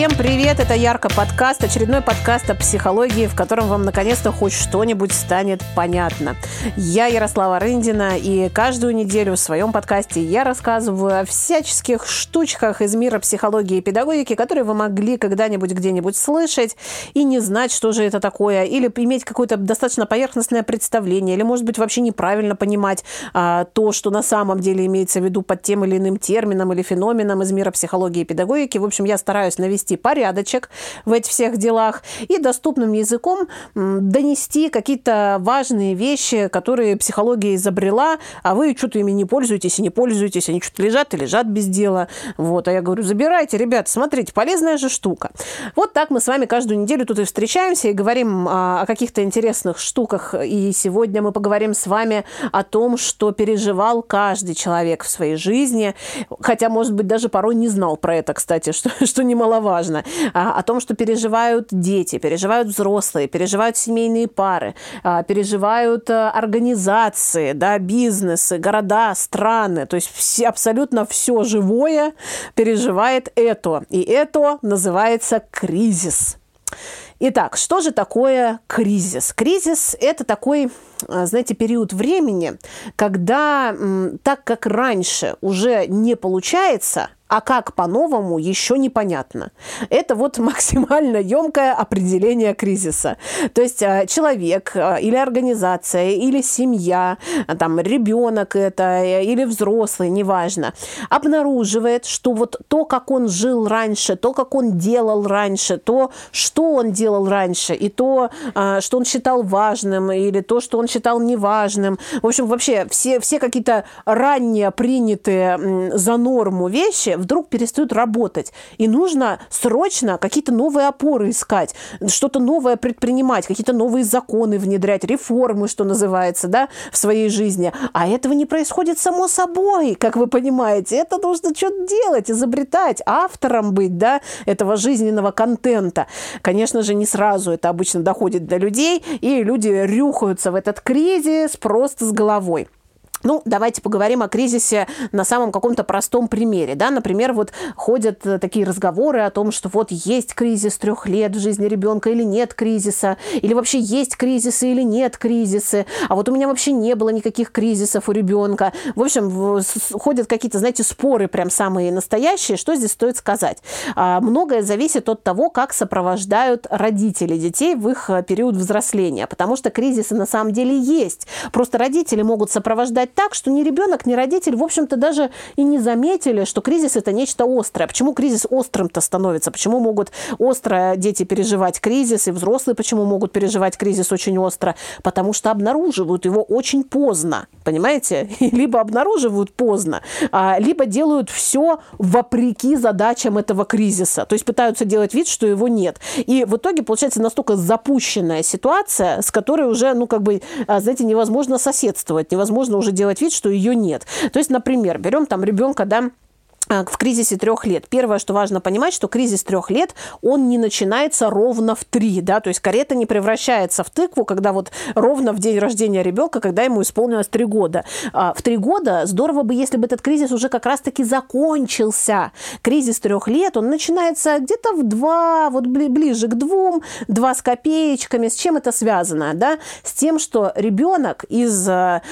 Всем привет! Это Ярко подкаст, очередной подкаст о психологии, в котором вам наконец-то хоть что-нибудь станет понятно. Я Ярослава Рындина, и каждую неделю в своем подкасте я рассказываю о всяческих штучках из мира психологии и педагогики, которые вы могли когда-нибудь где-нибудь слышать и не знать, что же это такое, или иметь какое-то достаточно поверхностное представление, или, может быть, вообще неправильно понимать а, то, что на самом деле имеется в виду под тем или иным термином или феноменом из мира психологии и педагогики. В общем, я стараюсь навести порядочек в этих всех делах и доступным языком донести какие-то важные вещи, которые психология изобрела, а вы что-то ими не пользуетесь и не пользуетесь, они что-то лежат и лежат без дела. Вот, а я говорю, забирайте, ребят, смотрите, полезная же штука. Вот так мы с вами каждую неделю тут и встречаемся и говорим о, о каких-то интересных штуках. И сегодня мы поговорим с вами о том, что переживал каждый человек в своей жизни, хотя, может быть, даже порой не знал про это, кстати, что, что немаловажно, а, о том, что переживают дети, переживают взрослые, переживают семейные пары, а, переживают а, организации, да, бизнесы, города, страны, то есть все, абсолютно все живое переживает это. И это называется кризис. Итак, что же такое кризис? Кризис – это такой, знаете, период времени, когда так как раньше уже не получается – а как по-новому еще непонятно. Это вот максимально емкое определение кризиса. То есть э, человек э, или организация, или семья, э, там ребенок это, или взрослый, неважно, обнаруживает, что вот то, как он жил раньше, то, как он делал раньше, то, что он делал раньше, и то, что он считал важным, или то, что он считал неважным. В общем, вообще все, все какие-то ранее принятые за норму вещи вдруг перестают работать. И нужно срочно какие-то новые опоры искать, что-то новое предпринимать, какие-то новые законы внедрять, реформы, что называется, да, в своей жизни. А этого не происходит само собой, как вы понимаете. Это нужно что-то делать, изобретать, автором быть, да, этого жизненного контента. Конечно же, не сразу это обычно доходит до людей, и люди рюхаются в этот кризис просто с головой. Ну, давайте поговорим о кризисе на самом каком-то простом примере. Да? Например, вот ходят э, такие разговоры о том, что вот есть кризис трех лет в жизни ребенка или нет кризиса, или вообще есть кризисы или нет кризисы, а вот у меня вообще не было никаких кризисов у ребенка. В общем, ходят какие-то, знаете, споры прям самые настоящие. Что здесь стоит сказать? А, многое зависит от того, как сопровождают родители детей в их э, период взросления, потому что кризисы на самом деле есть. Просто родители могут сопровождать сделать так, что ни ребенок, ни родитель, в общем-то, даже и не заметили, что кризис это нечто острое. Почему кризис острым-то становится? Почему могут остро дети переживать кризис, и взрослые почему могут переживать кризис очень остро? Потому что обнаруживают его очень поздно, понимаете? Либо обнаруживают поздно, а, либо делают все вопреки задачам этого кризиса. То есть пытаются делать вид, что его нет. И в итоге получается настолько запущенная ситуация, с которой уже, ну, как бы, а, знаете, невозможно соседствовать, невозможно уже делать вид, что ее нет. То есть, например, берем там ребенка, да, в кризисе трех лет. Первое, что важно понимать, что кризис трех лет, он не начинается ровно в три, да, то есть карета не превращается в тыкву, когда вот ровно в день рождения ребенка, когда ему исполнилось три года. А, в три года здорово бы, если бы этот кризис уже как раз-таки закончился. Кризис трех лет, он начинается где-то в два, вот ближе к двум, два с копеечками. С чем это связано, да? С тем, что ребенок из а,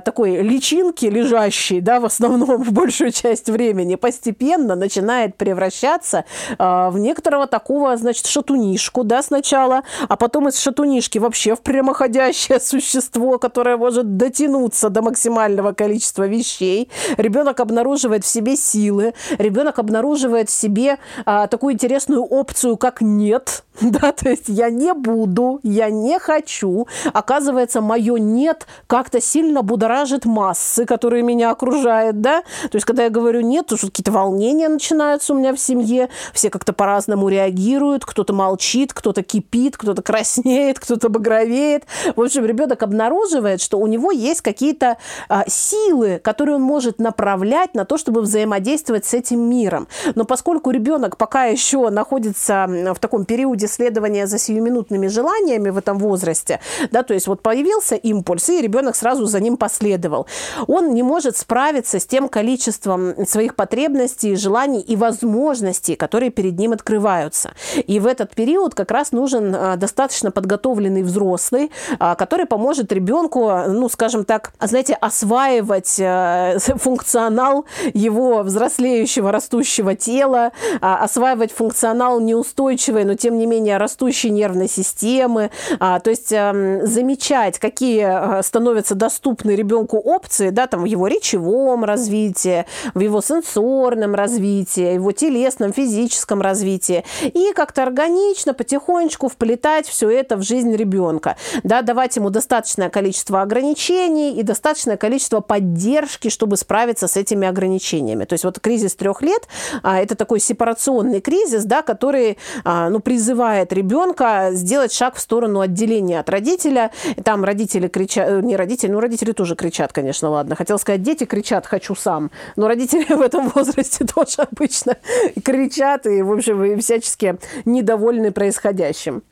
такой личинки, лежащей, да, в основном в большую часть времени, постепенно начинает превращаться э, в некоторого такого, значит, шатунишку, да, сначала, а потом из шатунишки вообще в прямоходящее существо, которое может дотянуться до максимального количества вещей. Ребенок обнаруживает в себе силы, ребенок обнаруживает в себе э, такую интересную опцию, как нет, да, то есть я не буду, я не хочу. Оказывается, мое нет как-то сильно будоражит массы, которые меня окружают, да. То есть, когда я говорю нет, то какие-то волнения начинаются у меня в семье, все как-то по-разному реагируют, кто-то молчит, кто-то кипит, кто-то краснеет, кто-то багровеет. В общем, ребенок обнаруживает, что у него есть какие-то а, силы, которые он может направлять на то, чтобы взаимодействовать с этим миром. Но поскольку ребенок пока еще находится в таком периоде преследования за сиюминутными желаниями в этом возрасте, да, то есть вот появился импульс, и ребенок сразу за ним последовал. Он не может справиться с тем количеством своих потребностей, желаний и возможностей, которые перед ним открываются. И в этот период как раз нужен а, достаточно подготовленный взрослый, а, который поможет ребенку, ну, скажем так, знаете, осваивать э, функционал его взрослеющего, растущего тела, а, осваивать функционал неустойчивой, но тем не менее растущей нервной системы, то есть эм, замечать, какие э, становятся доступны ребенку опции, да, там в его речевом развитии, в его сенсорном развитии, его телесном, физическом развитии, и как-то органично, потихонечку вплетать все это в жизнь ребенка, да, давать ему достаточное количество ограничений и достаточное количество поддержки, чтобы справиться с этими ограничениями. То есть вот кризис трех лет а, это такой сепарационный кризис, да, который а, ну, призывает ребенка сделать шаг в сторону отделения от родителя. Там родители кричат, э, не родители, ну родители тоже кричат, конечно, ладно. Хотел сказать, дети кричат «хочу сам», но родители в этом возрасте тоже обычно кричат и, в общем, всячески недовольны происходящим.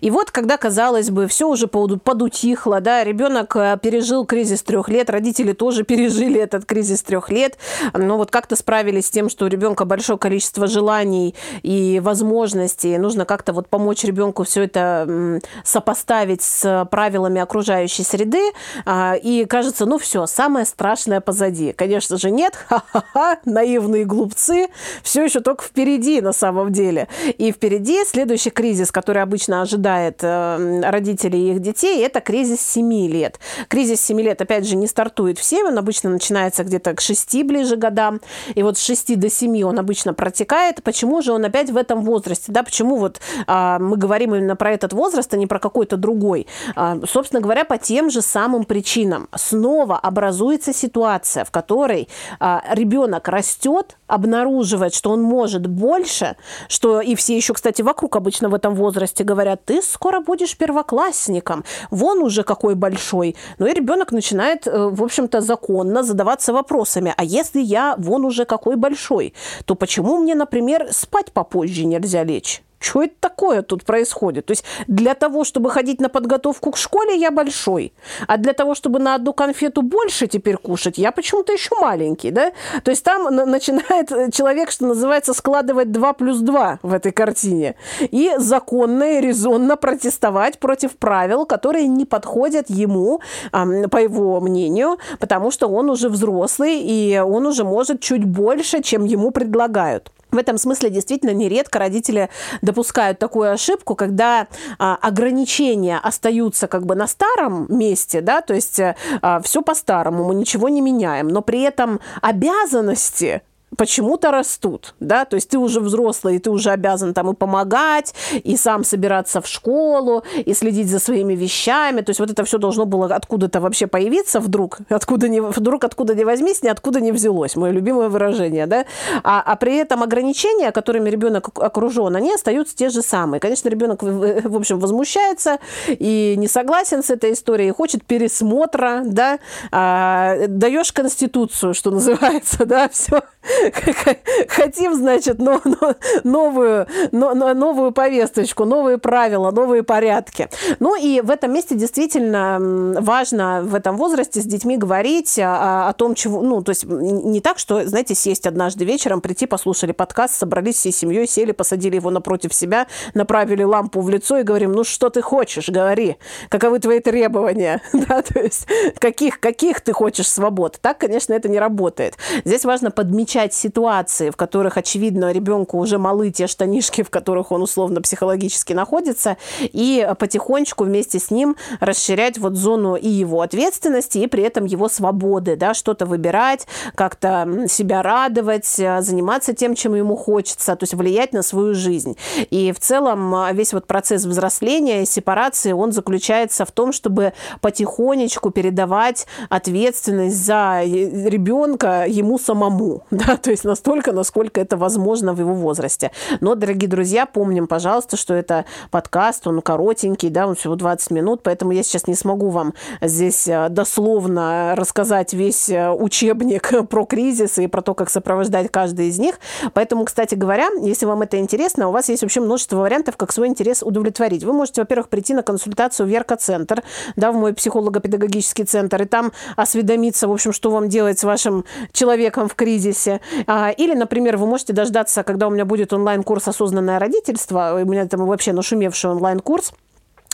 И вот, когда, казалось бы, все уже подутихло, да, ребенок э, пережил кризис трех лет, родители тоже пережили этот кризис трех лет, но вот как-то справились с тем, что у ребенка большое количество желаний и возможностей, нужно как-то вот помочь ребенку все это сопоставить с правилами окружающей среды, а, и кажется, ну все, самое страшное позади. Конечно же, нет, ха-ха-ха, наивные глупцы, все еще только впереди на самом деле. И впереди следующий кризис, который обычно ожидает э, родителей и их детей, это кризис 7 лет. Кризис 7 лет, опять же, не стартует в 7, он обычно начинается где-то к 6 ближе годам, и вот с 6 до 7 он обычно протекает. Почему же он опять в этом возрасте? Да, почему вот мы говорим именно про этот возраст, а не про какой-то другой? А, собственно говоря, по тем же самым причинам. Снова образуется ситуация, в которой а, ребенок растет, обнаруживает, что он может больше, что и все еще, кстати, вокруг обычно в этом возрасте говорят, ты скоро будешь первоклассником, вон уже какой большой. Ну и ребенок начинает, э, в общем-то, законно задаваться вопросами, а если я вон уже какой большой, то почему мне, например, спать попозже нельзя лечь? Что это такое тут происходит? То есть для того, чтобы ходить на подготовку к школе, я большой, а для того, чтобы на одну конфету больше теперь кушать, я почему-то еще маленький, да? То есть там начинает человек, что называется, складывать 2 плюс 2 в этой картине и законно и резонно протестовать против правил, которые не подходят ему, по его мнению, потому что он уже взрослый, и он уже может чуть больше, чем ему предлагают. В этом смысле действительно нередко родители допускают такую ошибку, когда а, ограничения остаются как бы на старом месте, да, то есть а, все по-старому, мы ничего не меняем, но при этом обязанности почему-то растут, да, то есть ты уже взрослый, и ты уже обязан там и помогать, и сам собираться в школу, и следить за своими вещами, то есть вот это все должно было откуда-то вообще появиться вдруг, откуда не, вдруг откуда не возьмись, ни откуда не взялось, мое любимое выражение, да, а, а при этом ограничения, которыми ребенок окружен, они остаются те же самые. Конечно, ребенок, в общем, возмущается и не согласен с этой историей, хочет пересмотра, да, а, даешь конституцию, что называется, да, все, хотим, значит, но, но, новую, но, новую повесточку, новые правила, новые порядки. Ну и в этом месте действительно важно в этом возрасте с детьми говорить о, о том, чего, ну, то есть не так, что, знаете, сесть однажды вечером, прийти, послушали подкаст, собрались всей семьей, сели, посадили его напротив себя, направили лампу в лицо и говорим, ну что ты хочешь, говори, каковы твои требования, да, то есть каких, каких ты хочешь свобод. Так, конечно, это не работает. Здесь важно подмечать замечать ситуации, в которых, очевидно, ребенку уже малы те штанишки, в которых он условно психологически находится, и потихонечку вместе с ним расширять вот зону и его ответственности, и при этом его свободы, да, что-то выбирать, как-то себя радовать, заниматься тем, чем ему хочется, то есть влиять на свою жизнь. И в целом весь вот процесс взросления, сепарации, он заключается в том, чтобы потихонечку передавать ответственность за ребенка ему самому, да, то есть настолько, насколько это возможно в его возрасте. Но, дорогие друзья, помним, пожалуйста, что это подкаст, он коротенький, да, он всего 20 минут, поэтому я сейчас не смогу вам здесь э, дословно рассказать весь э, учебник про кризис и про то, как сопровождать каждый из них. Поэтому, кстати говоря, если вам это интересно, у вас есть вообще множество вариантов, как свой интерес удовлетворить. Вы можете, во-первых, прийти на консультацию в Верка-центр, да, в мой психолого-педагогический центр, и там осведомиться, в общем, что вам делать с вашим человеком в кризисе. А, или, например, вы можете дождаться, когда у меня будет онлайн-курс «Осознанное родительство», у меня там вообще нашумевший онлайн-курс,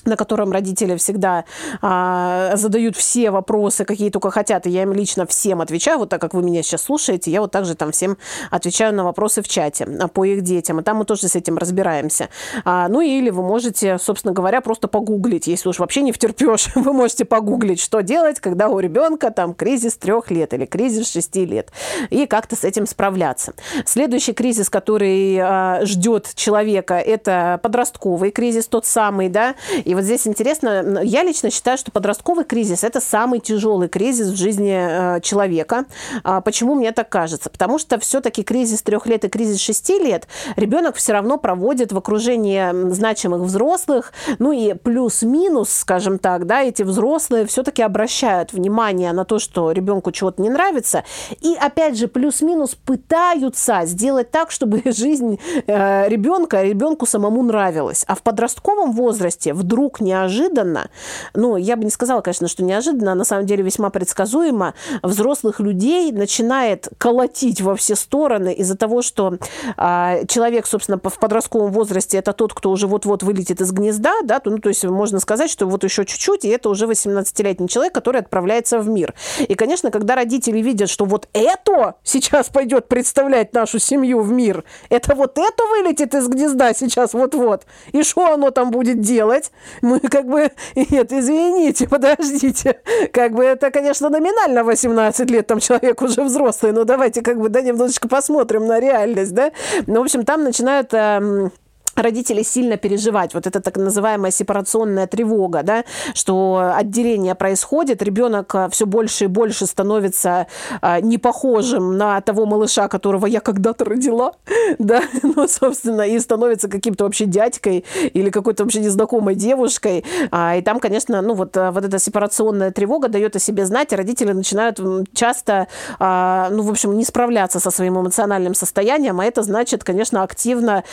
на котором родители всегда а, задают все вопросы, какие только хотят, и я им лично всем отвечаю, вот так как вы меня сейчас слушаете, я вот также там всем отвечаю на вопросы в чате а, по их детям, и там мы тоже с этим разбираемся. А, ну или вы можете, собственно говоря, просто погуглить, если уж вообще не втерпешь, вы можете погуглить, что делать, когда у ребенка там кризис трех лет или кризис шести лет, и как-то с этим справляться. Следующий кризис, который а, ждет человека, это подростковый кризис, тот самый, да, и вот здесь интересно, я лично считаю, что подростковый кризис – это самый тяжелый кризис в жизни э, человека. А почему мне так кажется? Потому что все-таки кризис трех лет и кризис шести лет ребенок все равно проводит в окружении значимых взрослых, ну и плюс-минус, скажем так, да, эти взрослые все-таки обращают внимание на то, что ребенку чего-то не нравится, и опять же плюс-минус пытаются сделать так, чтобы жизнь э, ребенка ребенку самому нравилась. А в подростковом возрасте вдруг вдруг неожиданно, ну, я бы не сказала, конечно, что неожиданно, а на самом деле весьма предсказуемо, взрослых людей начинает колотить во все стороны из-за того, что а, человек, собственно, в подростковом возрасте это тот, кто уже вот-вот вылетит из гнезда, да, то, ну, то есть можно сказать, что вот еще чуть-чуть, и это уже 18-летний человек, который отправляется в мир. И, конечно, когда родители видят, что вот это сейчас пойдет представлять нашу семью в мир, это вот это вылетит из гнезда сейчас вот-вот, и что оно там будет делать? Мы как бы... Нет, извините, подождите. Как бы это, конечно, номинально 18 лет, там человек уже взрослый, но давайте как бы, да, немножечко посмотрим на реальность, да. Ну, в общем, там начинают... Э, родители сильно переживать. Вот это так называемая сепарационная тревога, да, что отделение происходит, ребенок а, все больше и больше становится а, не похожим на того малыша, которого я когда-то родила, да, ну, собственно, и становится каким-то вообще дядькой или какой-то вообще незнакомой девушкой. А, и там, конечно, ну, вот, вот эта сепарационная тревога дает о себе знать, и родители начинают часто, ну, в общем, не справляться со своим эмоциональным состоянием, а это значит, конечно, активно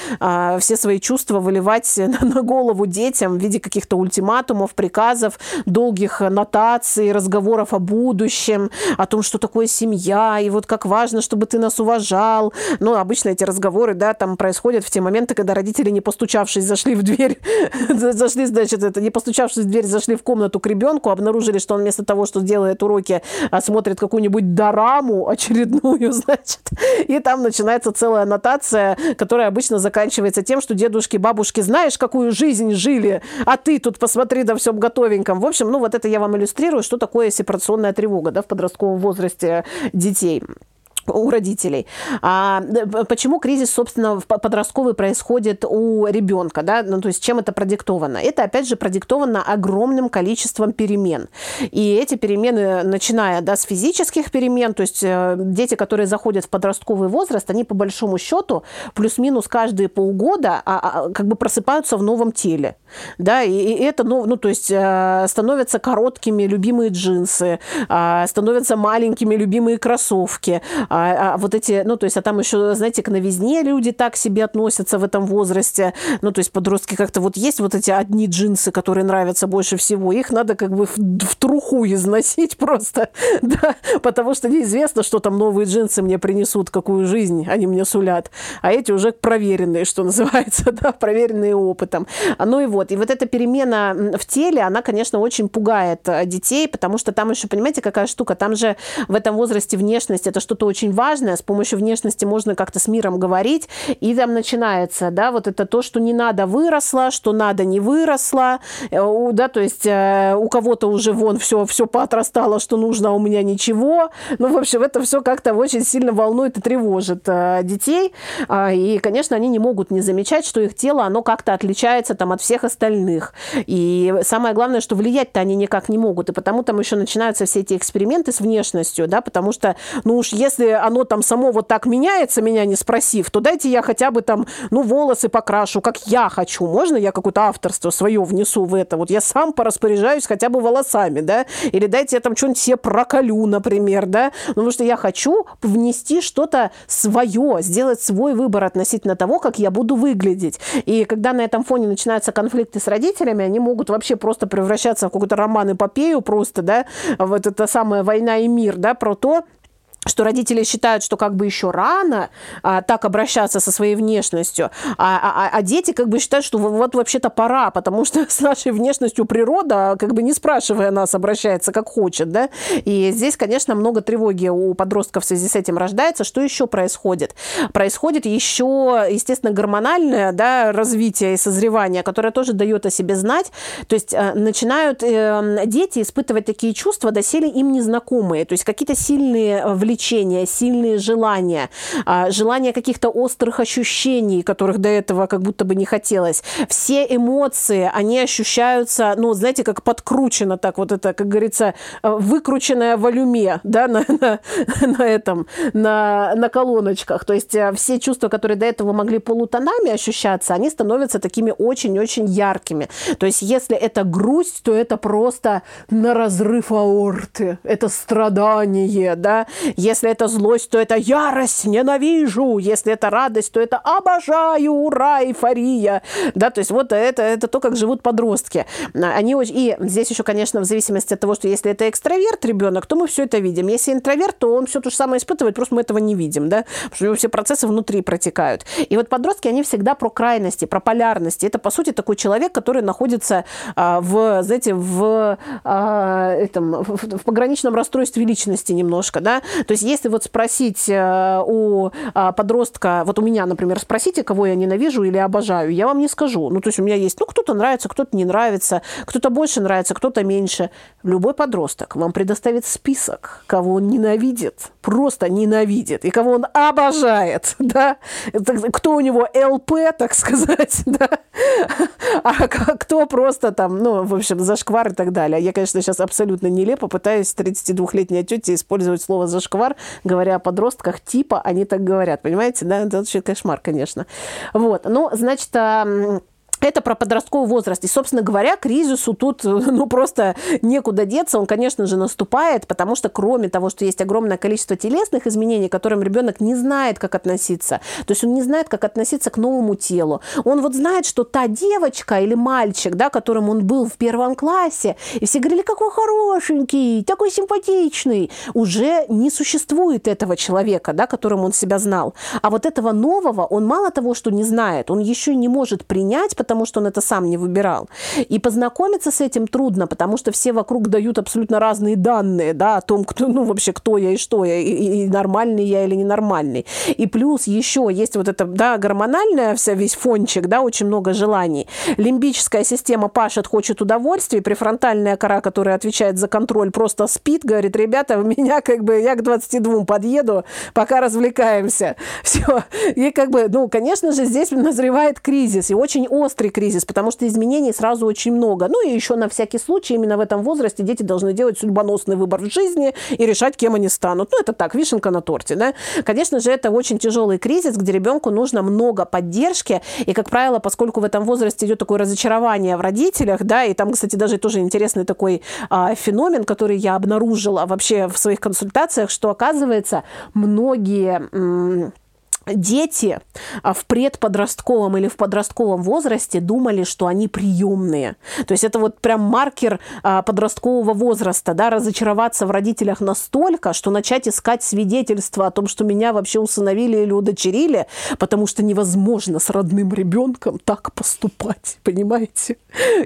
все свои свои чувства выливать на голову детям в виде каких-то ультиматумов, приказов, долгих нотаций, разговоров о будущем, о том, что такое семья, и вот как важно, чтобы ты нас уважал. Ну, обычно эти разговоры, да, там происходят в те моменты, когда родители, не постучавшись, зашли в дверь, зашли, значит, это, не постучавшись в дверь, зашли в комнату к ребенку, обнаружили, что он вместо того, что делает уроки, а смотрит какую-нибудь дораму очередную, значит, и там начинается целая аннотация, которая обычно заканчивается тем, что дедушки, бабушки, знаешь, какую жизнь жили, а ты тут посмотри да всем готовеньком. В общем, ну вот это я вам иллюстрирую, что такое сепарационная тревога да, в подростковом возрасте детей у родителей. А почему кризис, собственно, подростковый происходит у ребенка, да? Ну, то есть чем это продиктовано? Это, опять же, продиктовано огромным количеством перемен. И эти перемены, начиная да, с физических перемен, то есть э, дети, которые заходят в подростковый возраст, они по большому счету плюс-минус каждые полгода а, а, как бы просыпаются в новом теле, да, и, и это, ну, ну, то есть э, становятся короткими любимые джинсы, э, становятся маленькими любимые кроссовки, а, а вот эти, ну, то есть, а там еще, знаете, к новизне люди так себе относятся в этом возрасте. Ну, то есть, подростки как-то вот есть вот эти одни джинсы, которые нравятся больше всего. Их надо как бы в, в труху износить просто, да, потому что неизвестно, что там новые джинсы мне принесут, какую жизнь они мне сулят. А эти уже проверенные, что называется, да, проверенные опытом. Ну и вот, и вот эта перемена в теле, она, конечно, очень пугает э, детей, потому что там еще, понимаете, какая штука, там же в этом возрасте внешность это что-то очень очень важное, с помощью внешности можно как-то с миром говорить, и там начинается, да, вот это то, что не надо выросло, что надо не выросло, э, да, то есть э, у кого-то уже вон все, все поотрастало, что нужно, а у меня ничего. Ну, в общем, это все как-то очень сильно волнует и тревожит э, детей, а, и, конечно, они не могут не замечать, что их тело, оно как-то отличается там от всех остальных. И самое главное, что влиять-то они никак не могут, и потому там еще начинаются все эти эксперименты с внешностью, да, потому что, ну уж если оно там само вот так меняется, меня не спросив, то дайте я хотя бы там, ну, волосы покрашу, как я хочу. Можно я какое-то авторство свое внесу в это? Вот я сам пораспоряжаюсь хотя бы волосами, да? Или дайте я там что-нибудь себе проколю, например, да? Ну, потому что я хочу внести что-то свое, сделать свой выбор относительно того, как я буду выглядеть. И когда на этом фоне начинаются конфликты с родителями, они могут вообще просто превращаться в какой-то роман-эпопею просто, да, вот это самая «Война и мир», да, про то, что родители считают, что как бы еще рано а, так обращаться со своей внешностью, а, а, а дети как бы считают, что вот вообще-то пора, потому что с нашей внешностью природа, как бы не спрашивая нас, обращается как хочет, да, и здесь, конечно, много тревоги у подростков в связи с этим рождается. Что еще происходит? Происходит еще, естественно, гормональное, да, развитие и созревание, которое тоже дает о себе знать, то есть э, начинают э, дети испытывать такие чувства, доселе им незнакомые, то есть какие-то сильные влияния влечения, сильные желания, а, желания каких-то острых ощущений, которых до этого как будто бы не хотелось. Все эмоции, они ощущаются, ну, знаете, как подкручено так вот это, как говорится, э, выкрученное волюме, да, на, на, на этом, на, на колоночках. То есть э, все чувства, которые до этого могли полутонами ощущаться, они становятся такими очень-очень яркими. То есть если это грусть, то это просто на разрыв аорты, это страдание, да. Если это злость, то это ярость, ненавижу. Если это радость, то это обожаю, ура, эйфория. Да, то есть вот это, это то, как живут подростки. Они очень... И здесь еще, конечно, в зависимости от того, что если это экстраверт ребенок, то мы все это видим. Если интроверт, то он все то же самое испытывает, просто мы этого не видим, да, потому что у него все процессы внутри протекают. И вот подростки, они всегда про крайности, про полярности. Это, по сути, такой человек, который находится а, в, знаете, в, а, этом, в, в пограничном расстройстве личности немножко, да, то есть если вот спросить э, у а, подростка, вот у меня, например, спросите, кого я ненавижу или обожаю, я вам не скажу. Ну, то есть у меня есть, ну, кто-то нравится, кто-то не нравится, кто-то больше нравится, кто-то меньше. Любой подросток вам предоставит список, кого он ненавидит, просто ненавидит, и кого он обожает, да, кто у него ЛП, так сказать, да, а кто просто там, ну, в общем, зашквар и так далее. Я, конечно, сейчас абсолютно нелепо пытаюсь 32-летней тете использовать слово зашквар зашквар, говоря о подростках, типа они так говорят, понимаете, да, это вообще кошмар, конечно. Вот, ну, значит, это про подростковый возраст. И, собственно говоря, кризису тут ну, просто некуда деться. Он, конечно же, наступает, потому что кроме того, что есть огромное количество телесных изменений, к которым ребенок не знает, как относиться, то есть он не знает, как относиться к новому телу. Он вот знает, что та девочка или мальчик, да, которым он был в первом классе, и все говорили, какой хорошенький, такой симпатичный, уже не существует этого человека, да, которым он себя знал. А вот этого нового он мало того, что не знает, он еще не может принять, потому что он это сам не выбирал. И познакомиться с этим трудно, потому что все вокруг дают абсолютно разные данные, да, о том, кто, ну, вообще, кто я и что я, и, и нормальный я или ненормальный. И плюс еще есть вот это, да, гормональная вся, весь фончик, да, очень много желаний. Лимбическая система пашет, хочет удовольствия, префронтальная кора, которая отвечает за контроль, просто спит, говорит, ребята, у меня как бы, я к 22 подъеду, пока развлекаемся. Все. И как бы, ну, конечно же, здесь назревает кризис, и очень острый острый кризис, потому что изменений сразу очень много. Ну и еще на всякий случай именно в этом возрасте дети должны делать судьбоносный выбор в жизни и решать, кем они станут. Ну это так, вишенка на торте, да. Конечно же, это очень тяжелый кризис, где ребенку нужно много поддержки, и, как правило, поскольку в этом возрасте идет такое разочарование в родителях, да, и там, кстати, даже тоже интересный такой а, феномен, который я обнаружила вообще в своих консультациях, что, оказывается, многие... М- дети а, в предподростковом или в подростковом возрасте думали, что они приемные. То есть это вот прям маркер а, подросткового возраста, да, разочароваться в родителях настолько, что начать искать свидетельства о том, что меня вообще усыновили или удочерили, потому что невозможно с родным ребенком так поступать, понимаете?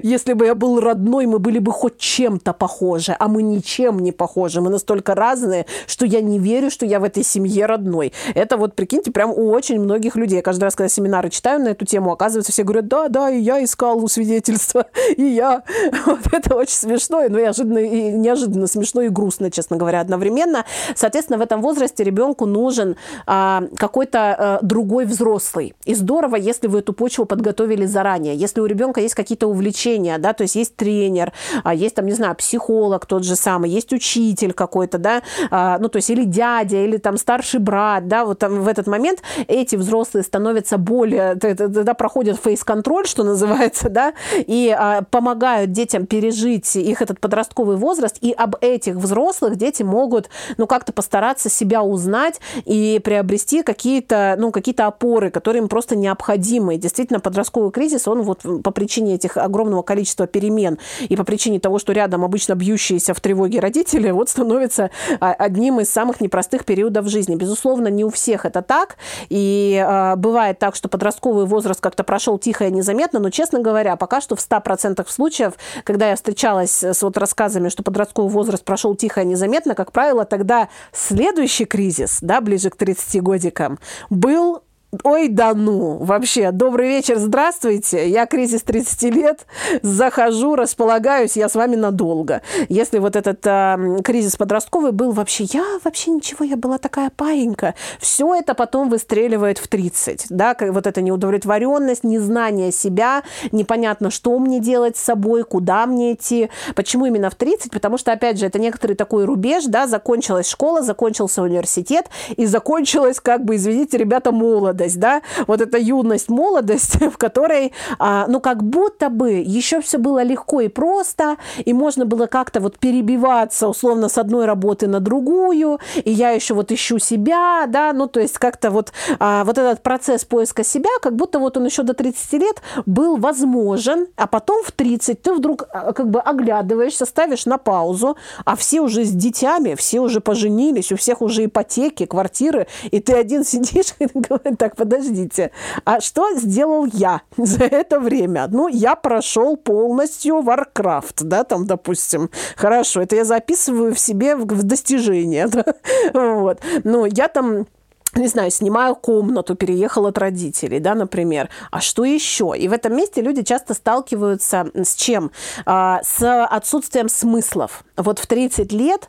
Если бы я был родной, мы были бы хоть чем-то похожи, а мы ничем не похожи. Мы настолько разные, что я не верю, что я в этой семье родной. Это вот, прикиньте, прям прям у очень многих людей. Каждый раз, когда семинары читаю на эту тему, оказывается, все говорят, да, да, и я искал свидетельства, и я. Вот это очень смешно, но ну, неожиданно, и неожиданно смешно и грустно, честно говоря, одновременно. Соответственно, в этом возрасте ребенку нужен а, какой-то а, другой взрослый. И здорово, если вы эту почву подготовили заранее. Если у ребенка есть какие-то увлечения, да, то есть есть тренер, а, есть там, не знаю, психолог тот же самый, есть учитель какой-то, да, а, ну, то есть или дядя, или там старший брат, да, вот там в этот момент эти взрослые становятся более, тогда проходят фейс-контроль, что называется, да, и а, помогают детям пережить их этот подростковый возраст, и об этих взрослых дети могут, ну, как-то постараться себя узнать и приобрести какие-то, ну, какие-то опоры, которые им просто необходимы. И действительно, подростковый кризис, он вот по причине этих огромного количества перемен и по причине того, что рядом обычно бьющиеся в тревоге родители, вот становится а, одним из самых непростых периодов жизни. Безусловно, не у всех это так, и э, бывает так, что подростковый возраст как-то прошел тихо и незаметно, но, честно говоря, пока что в 100% случаев, когда я встречалась с вот рассказами, что подростковый возраст прошел тихо и незаметно, как правило, тогда следующий кризис, да, ближе к 30 годикам, был Ой, да ну, вообще, добрый вечер, здравствуйте, я кризис 30 лет, захожу, располагаюсь, я с вами надолго. Если вот этот э, кризис подростковый был вообще, я вообще ничего, я была такая паинька, все это потом выстреливает в 30, да, вот эта неудовлетворенность, незнание себя, непонятно, что мне делать с собой, куда мне идти, почему именно в 30, потому что, опять же, это некоторый такой рубеж, да, закончилась школа, закончился университет, и закончилась, как бы, извините, ребята, молодость молодость, да, вот эта юность, молодость, в которой, а, ну, как будто бы еще все было легко и просто, и можно было как-то вот перебиваться, условно, с одной работы на другую, и я еще вот ищу себя, да, ну, то есть как-то вот, а, вот этот процесс поиска себя, как будто вот он еще до 30 лет был возможен, а потом в 30 ты вдруг а, как бы оглядываешься, ставишь на паузу, а все уже с детьми, все уже поженились, у всех уже ипотеки, квартиры, и ты один сидишь и говоришь, так, подождите, а что сделал я за это время? Ну, я прошел полностью Warcraft, да, там, допустим. Хорошо, это я записываю в себе в достижение, да? вот. Ну, я там не знаю, снимаю комнату, переехал от родителей, да, например. А что еще? И в этом месте люди часто сталкиваются с чем? А, с отсутствием смыслов. Вот в 30 лет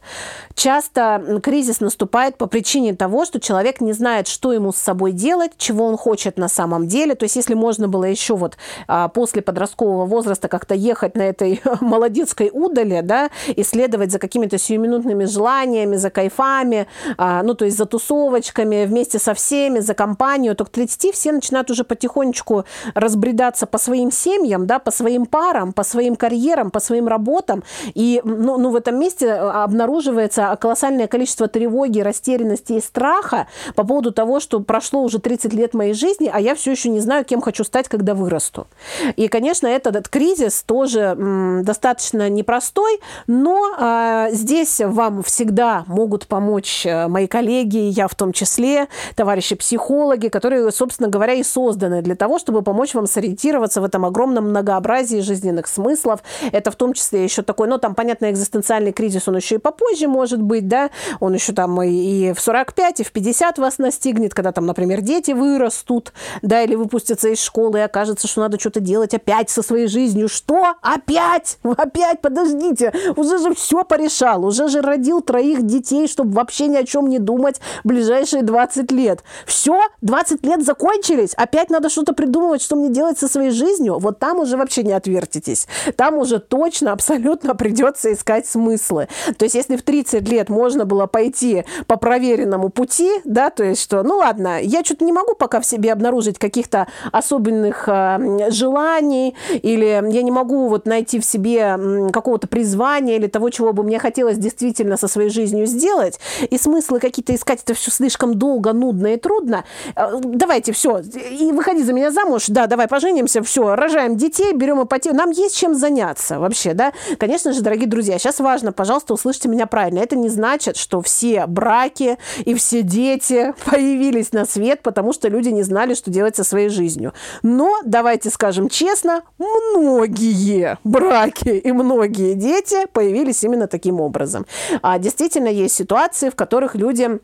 часто кризис наступает по причине того, что человек не знает, что ему с собой делать, чего он хочет на самом деле. То есть если можно было еще вот а, после подросткового возраста как-то ехать на этой молодецкой удале, да, и следовать за какими-то сиюминутными желаниями, за кайфами, а, ну, то есть за тусовочками, вместе со всеми, за компанию, то к 30 все начинают уже потихонечку разбредаться по своим семьям, да, по своим парам, по своим карьерам, по своим работам. И ну, ну, в этом месте э, обнаруживается колоссальное количество тревоги, растерянности и страха по поводу того, что прошло уже 30 лет моей жизни, а я все еще не знаю, кем хочу стать, когда вырасту. И, конечно, этот, этот кризис тоже м, достаточно непростой, но а, здесь вам всегда могут помочь э, мои коллеги, я в том числе, товарищи психологи, которые, собственно говоря, и созданы для того, чтобы помочь вам сориентироваться в этом огромном многообразии жизненных смыслов. Это в том числе еще такой, ну, там, понятно, экзистенциальный кризис, он еще и попозже может быть, да, он еще там и в 45, и в 50 вас настигнет, когда там, например, дети вырастут, да, или выпустятся из школы, и окажется, что надо что-то делать опять со своей жизнью. Что? Опять? Опять? Подождите, уже же все порешал, уже же родил троих детей, чтобы вообще ни о чем не думать ближайшие 20 20 лет. Все, 20 лет закончились, опять надо что-то придумывать, что мне делать со своей жизнью. Вот там уже вообще не отвертитесь. Там уже точно, абсолютно придется искать смыслы. То есть, если в 30 лет можно было пойти по проверенному пути, да, то есть, что, ну ладно, я что-то не могу пока в себе обнаружить каких-то особенных э, желаний, или я не могу вот найти в себе какого-то призвания или того, чего бы мне хотелось действительно со своей жизнью сделать, и смыслы какие-то искать, это все слишком долго долго, нудно и трудно, э, давайте все, и выходи за меня замуж, да, давай поженимся, все, рожаем детей, берем ипотеку. Нам есть чем заняться вообще, да. Конечно же, дорогие друзья, сейчас важно, пожалуйста, услышьте меня правильно. Это не значит, что все браки и все дети появились на свет, потому что люди не знали, что делать со своей жизнью. Но, давайте скажем честно, многие браки и многие дети появились именно таким образом. А действительно есть ситуации, в которых люди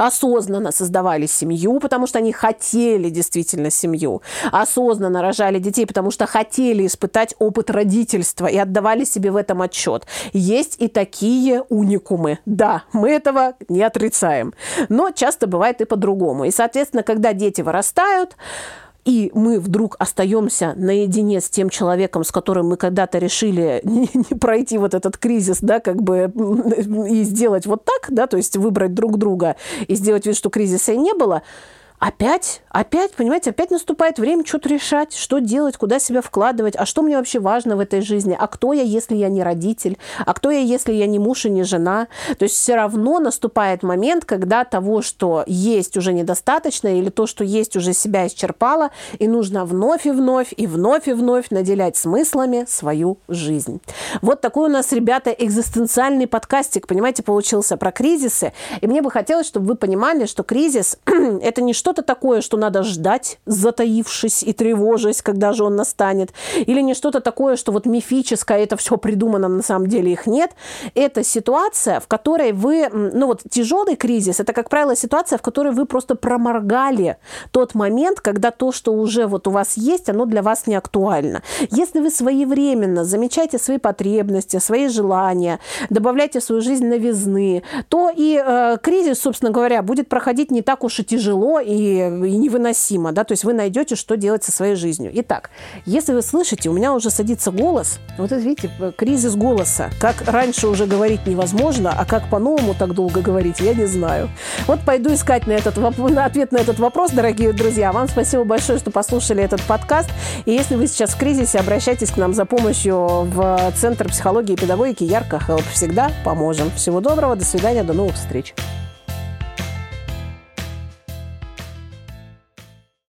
осознанно создавали семью, потому что они хотели действительно семью, осознанно рожали детей, потому что хотели испытать опыт родительства и отдавали себе в этом отчет. Есть и такие уникумы. Да, мы этого не отрицаем. Но часто бывает и по-другому. И, соответственно, когда дети вырастают, и мы вдруг остаемся наедине с тем человеком, с которым мы когда-то решили не, не пройти вот этот кризис, да, как бы и сделать вот так, да, то есть выбрать друг друга и сделать вид, что кризиса и не было – опять, опять, понимаете, опять наступает время что-то решать, что делать, куда себя вкладывать, а что мне вообще важно в этой жизни, а кто я, если я не родитель, а кто я, если я не муж и не жена. То есть все равно наступает момент, когда того, что есть, уже недостаточно, или то, что есть, уже себя исчерпало, и нужно вновь и вновь, и вновь и вновь наделять смыслами свою жизнь. Вот такой у нас, ребята, экзистенциальный подкастик, понимаете, получился про кризисы. И мне бы хотелось, чтобы вы понимали, что кризис – это не что что-то такое, что надо ждать, затаившись и тревожась, когда же он настанет, или не что-то такое, что вот мифическое, это все придумано, на самом деле их нет. Это ситуация, в которой вы, ну вот тяжелый кризис, это, как правило, ситуация, в которой вы просто проморгали тот момент, когда то, что уже вот у вас есть, оно для вас не актуально. Если вы своевременно замечаете свои потребности, свои желания, добавляете в свою жизнь новизны, то и э, кризис, собственно говоря, будет проходить не так уж и тяжело и и, невыносимо, да, то есть вы найдете, что делать со своей жизнью. Итак, если вы слышите, у меня уже садится голос, вот это, видите, кризис голоса. Как раньше уже говорить невозможно, а как по-новому так долго говорить, я не знаю. Вот пойду искать на этот, на ответ на этот вопрос, дорогие друзья. Вам спасибо большое, что послушали этот подкаст. И если вы сейчас в кризисе, обращайтесь к нам за помощью в Центр психологии и педагогики Ярко Хелп. Всегда поможем. Всего доброго, до свидания, до новых встреч.